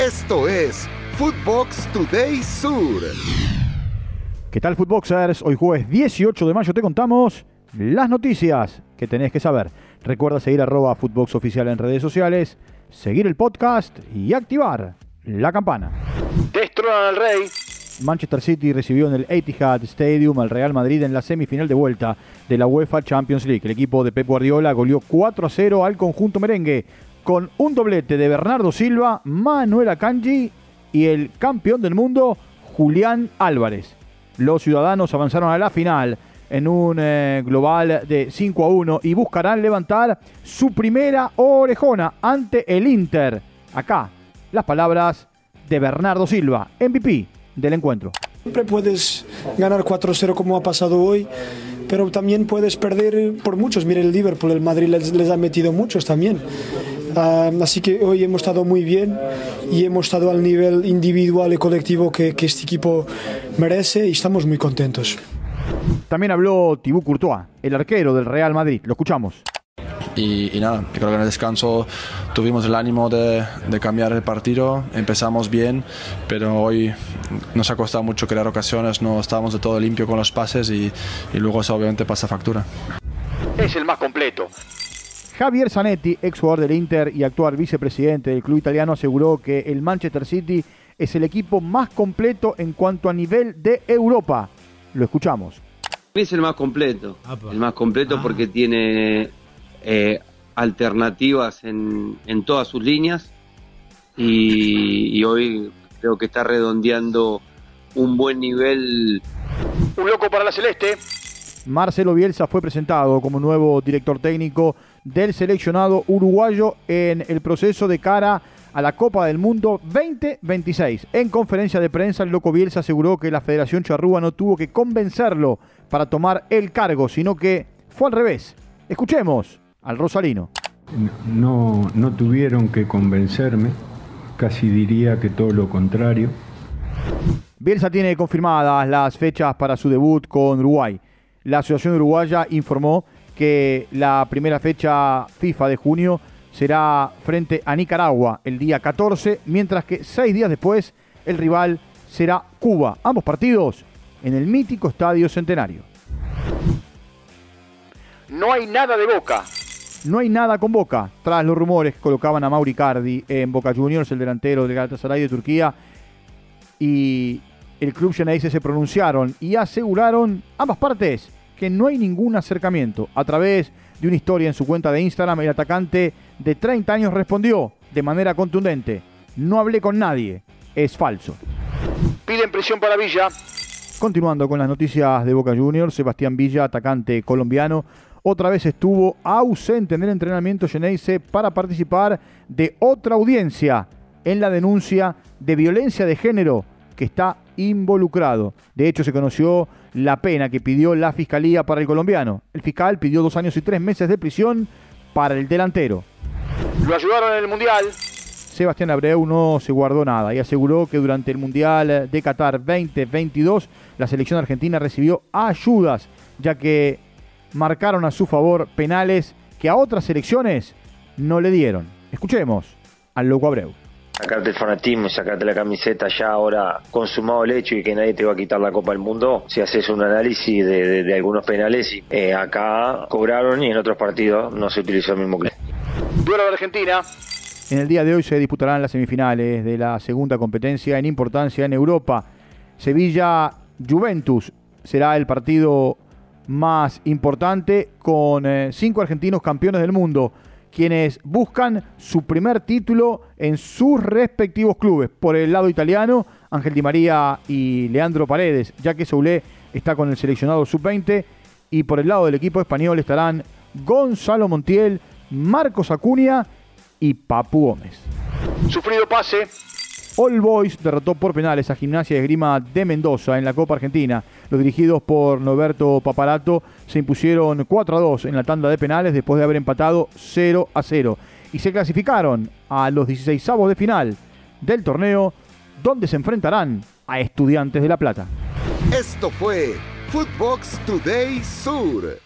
Esto es Footbox Today Sur. ¿Qué tal, Footboxers? Hoy jueves 18 de mayo te contamos las noticias que tenés que saber. Recuerda seguir arroba Footbox Oficial en redes sociales, seguir el podcast y activar la campana. Destronan al Rey. Manchester City recibió en el Etihad Stadium al Real Madrid en la semifinal de vuelta de la UEFA Champions League. El equipo de Pep Guardiola goleó 4 a 0 al conjunto merengue con un doblete de Bernardo Silva, Manuel Akanji y el campeón del mundo Julián Álvarez. Los ciudadanos avanzaron a la final en un eh, global de 5 a 1 y buscarán levantar su primera orejona ante el Inter. Acá, las palabras de Bernardo Silva, MVP del encuentro. Siempre puedes ganar 4-0 como ha pasado hoy, pero también puedes perder por muchos. Mire el Liverpool, el Madrid les, les ha metido muchos también. Ah, así que hoy hemos estado muy bien y hemos estado al nivel individual y colectivo que, que este equipo merece y estamos muy contentos. También habló Thibaut Courtois, el arquero del Real Madrid. Lo escuchamos. Y, y, nada, yo creo que en el descanso tuvimos el ánimo de, de, cambiar el partido, empezamos bien, pero hoy nos ha costado mucho crear ocasiones, no estábamos de todo limpio con los pases y, y luego eso obviamente pasa factura. Es el más completo. Javier Zanetti, ex jugador del Inter y actual vicepresidente del club italiano, aseguró que el Manchester City es el equipo más completo en cuanto a nivel de Europa. Lo escuchamos. Es el más completo, el más completo porque tiene eh, alternativas en, en, todas sus líneas y, y, hoy creo que está redondeando un buen nivel. Un loco para la celeste. Marcelo Bielsa fue presentado como nuevo director técnico del seleccionado uruguayo en el proceso de cara a la Copa del Mundo 2026. En conferencia de prensa, el loco Bielsa aseguró que la Federación Charrúa no tuvo que convencerlo para tomar el cargo, sino que fue al revés. Escuchemos al Rosalino. No, no tuvieron que convencerme, casi diría que todo lo contrario. Bielsa tiene confirmadas las fechas para su debut con Uruguay. La Asociación Uruguaya informó que la primera fecha FIFA de junio será frente a Nicaragua el día 14, mientras que seis días después el rival será Cuba. Ambos partidos en el mítico Estadio Centenario. No hay nada de Boca. No hay nada con Boca. Tras los rumores que colocaban a Mauri Cardi en Boca Juniors, el delantero del Galatasaray de Turquía, y el club Geneise se pronunciaron y aseguraron ambas partes que no hay ningún acercamiento. A través de una historia en su cuenta de Instagram, el atacante de 30 años respondió de manera contundente, no hablé con nadie, es falso. Piden prisión para Villa. Continuando con las noticias de Boca Juniors, Sebastián Villa, atacante colombiano, otra vez estuvo ausente en el entrenamiento Geneise para participar de otra audiencia en la denuncia de violencia de género que está involucrado. De hecho, se conoció la pena que pidió la fiscalía para el colombiano. El fiscal pidió dos años y tres meses de prisión para el delantero. Lo ayudaron en el Mundial. Sebastián Abreu no se guardó nada y aseguró que durante el Mundial de Qatar 2022 la selección argentina recibió ayudas, ya que marcaron a su favor penales que a otras selecciones no le dieron. Escuchemos al loco Abreu sacarte el fanatismo y sacarte la camiseta ya ahora consumado el hecho y que nadie te va a quitar la Copa del Mundo, si haces un análisis de, de, de algunos penales, eh, acá cobraron y en otros partidos no se utilizó el mismo clip. Duelo de Argentina. En el día de hoy se disputarán las semifinales de la segunda competencia en importancia en Europa. Sevilla-Juventus será el partido más importante con eh, cinco argentinos campeones del mundo quienes buscan su primer título en sus respectivos clubes. Por el lado italiano, Ángel Di María y Leandro Paredes, ya que Soulé está con el seleccionado sub-20. Y por el lado del equipo español estarán Gonzalo Montiel, Marcos Acuña y Papu Gómez. Sufrido pase. All Boys derrotó por penales a Gimnasia de Esgrima de Mendoza en la Copa Argentina. Los dirigidos por Noberto Paparato se impusieron 4 a 2 en la tanda de penales después de haber empatado 0 a 0 y se clasificaron a los 16 avos de final del torneo donde se enfrentarán a Estudiantes de La Plata. Esto fue Footbox Today Sur.